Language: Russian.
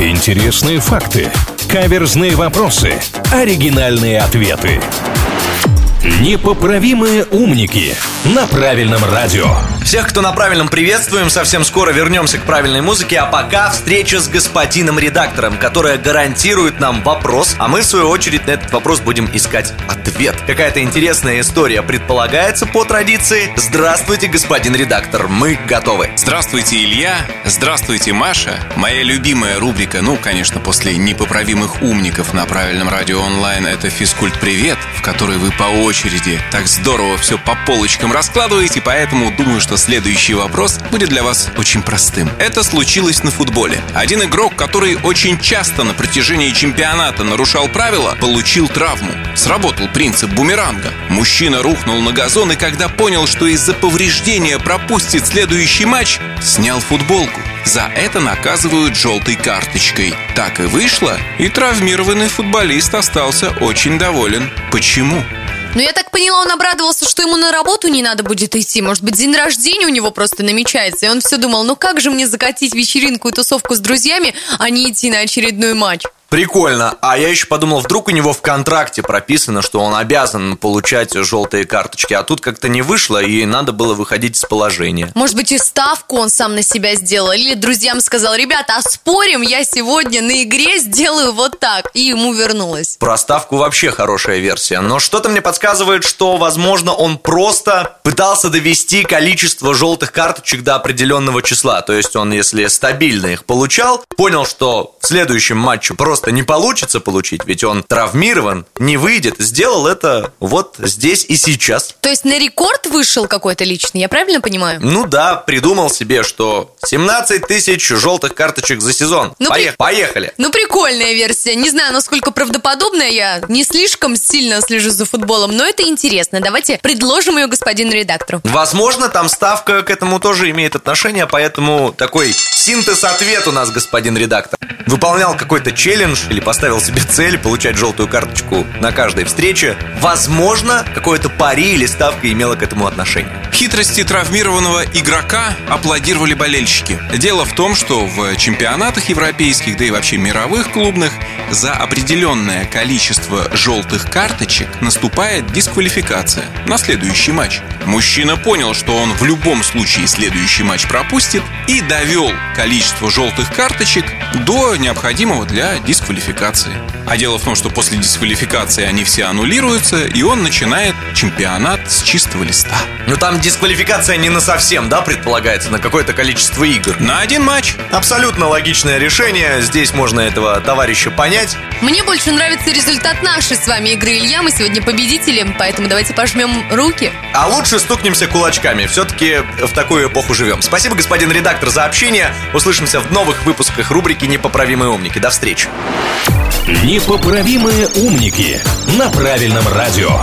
Интересные факты. Каверзные вопросы. Оригинальные ответы. Непоправимые умники на правильном радио. Всех, кто на правильном, приветствуем. Совсем скоро вернемся к правильной музыке. А пока встреча с господином редактором, которая гарантирует нам вопрос, а мы, в свою очередь, на этот вопрос будем искать ответ. Какая-то интересная история предполагается по традиции. Здравствуйте, господин редактор, мы готовы. Здравствуйте, Илья. Здравствуйте, Маша. Моя любимая рубрика, ну, конечно, после непоправимых умников на правильном радио онлайн, это физкульт привет, в которой вы по очереди так здорово все по полочкам раскладываете, поэтому думаю, что следующий вопрос будет для вас очень простым. Это случилось на футболе. Один игрок, который очень часто на протяжении чемпионата нарушал правила, получил травму. Сработал принцип бумеранга. Мужчина рухнул на газон и когда понял, что из-за повреждения пропустит следующий матч, снял футболку. За это наказывают желтой карточкой. Так и вышло, и травмированный футболист остался очень доволен. Почему? Ну, я так поняла, он обрадовался, что ему на работу не надо будет идти. Может быть, день рождения у него просто намечается. И он все думал, ну как же мне закатить вечеринку и тусовку с друзьями, а не идти на очередной матч? Прикольно. А я еще подумал, вдруг у него в контракте прописано, что он обязан получать желтые карточки, а тут как-то не вышло, и надо было выходить из положения. Может быть, и ставку он сам на себя сделал. Или друзьям сказал, ребята, а спорим, я сегодня на игре сделаю вот так. И ему вернулось. Про ставку вообще хорошая версия. Но что-то мне подсказывает, что, возможно, он просто пытался довести количество желтых карточек до определенного числа. То есть он, если стабильно их получал, понял, что в следующем матче просто просто не получится получить, ведь он травмирован, не выйдет. Сделал это вот здесь и сейчас. То есть на рекорд вышел какой-то личный, я правильно понимаю? Ну да, придумал себе, что 17 тысяч желтых карточек за сезон. Ну, Поех- при... Поехали. Ну прикольная версия. Не знаю, насколько правдоподобная я. Не слишком сильно слежу за футболом, но это интересно. Давайте предложим ее господину редактору. Возможно, там ставка к этому тоже имеет отношение, поэтому такой синтез ответ у нас, господин редактор. Выполнял какой-то челлендж, или поставил себе цель получать желтую карточку на каждой встрече, возможно, какое-то пари или ставка имела к этому отношение. Хитрости травмированного игрока аплодировали болельщики. Дело в том, что в чемпионатах европейских, да и вообще мировых клубных, за определенное количество желтых карточек наступает дисквалификация на следующий матч. Мужчина понял, что он в любом случае следующий матч пропустит и довел количество желтых карточек до необходимого для дисквалификации. А дело в том, что после дисквалификации они все аннулируются, и он начинает чемпионат с чистого листа. Ну там дисквалификация не на совсем, да, предполагается, на какое-то количество игр. На один матч. Абсолютно логичное решение. Здесь можно этого товарища понять. Мне больше нравится результат нашей с вами игры, Илья. Мы сегодня победители, поэтому давайте пожмем руки. А лучше стукнемся кулачками. Все-таки в такую эпоху живем. Спасибо, господин редактор, за общение. Услышимся в новых выпусках рубрики «Непоправимые умники». До встречи. Непоправимые умники на правильном радио.